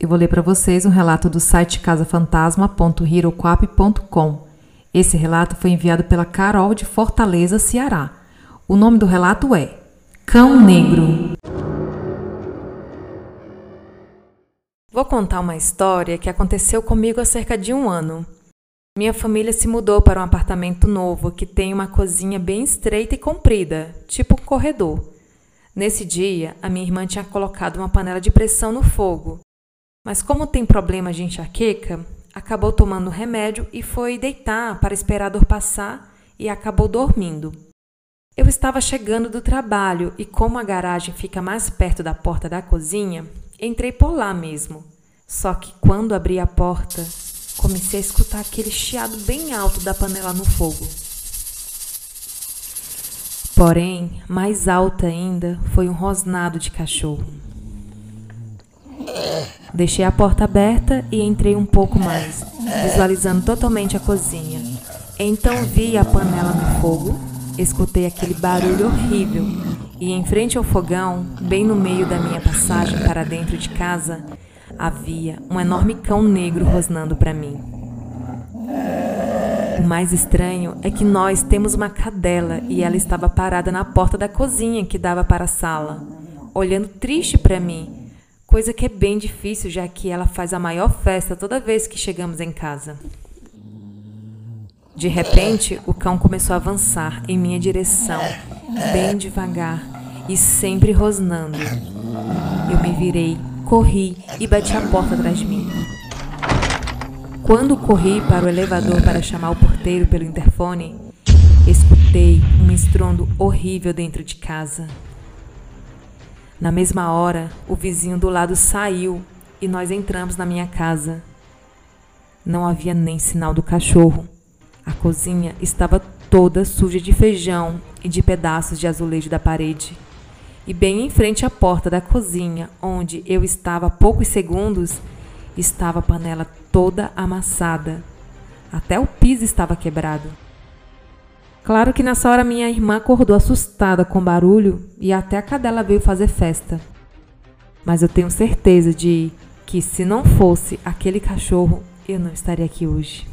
Eu vou ler para vocês um relato do site casafantasma.heroquap.com. Esse relato foi enviado pela Carol de Fortaleza, Ceará. O nome do relato é Cão Negro. Vou contar uma história que aconteceu comigo há cerca de um ano. Minha família se mudou para um apartamento novo que tem uma cozinha bem estreita e comprida, tipo um corredor. Nesse dia, a minha irmã tinha colocado uma panela de pressão no fogo. Mas como tem problema de enxaqueca, acabou tomando remédio e foi deitar para esperar a dor passar e acabou dormindo. Eu estava chegando do trabalho e como a garagem fica mais perto da porta da cozinha, entrei por lá mesmo. Só que quando abri a porta, comecei a escutar aquele chiado bem alto da panela no fogo. Porém, mais alta ainda foi um rosnado de cachorro. Deixei a porta aberta e entrei um pouco mais, visualizando totalmente a cozinha. Então vi a panela no fogo, escutei aquele barulho horrível e em frente ao fogão, bem no meio da minha passagem para dentro de casa, havia um enorme cão negro rosnando para mim. O mais estranho é que nós temos uma cadela e ela estava parada na porta da cozinha que dava para a sala, olhando triste para mim, coisa que é bem difícil já que ela faz a maior festa toda vez que chegamos em casa. De repente, o cão começou a avançar em minha direção, bem devagar e sempre rosnando. Eu me virei, corri e bati a porta atrás de mim. Quando corri para o elevador para chamar o porteiro pelo interfone, escutei um estrondo horrível dentro de casa. Na mesma hora, o vizinho do lado saiu e nós entramos na minha casa. Não havia nem sinal do cachorro. A cozinha estava toda suja de feijão e de pedaços de azulejo da parede. E bem em frente à porta da cozinha, onde eu estava há poucos segundos, estava a panela toda amassada. Até o piso estava quebrado. Claro que nessa hora minha irmã acordou assustada com o barulho e até a cadela veio fazer festa. Mas eu tenho certeza de que se não fosse aquele cachorro, eu não estaria aqui hoje.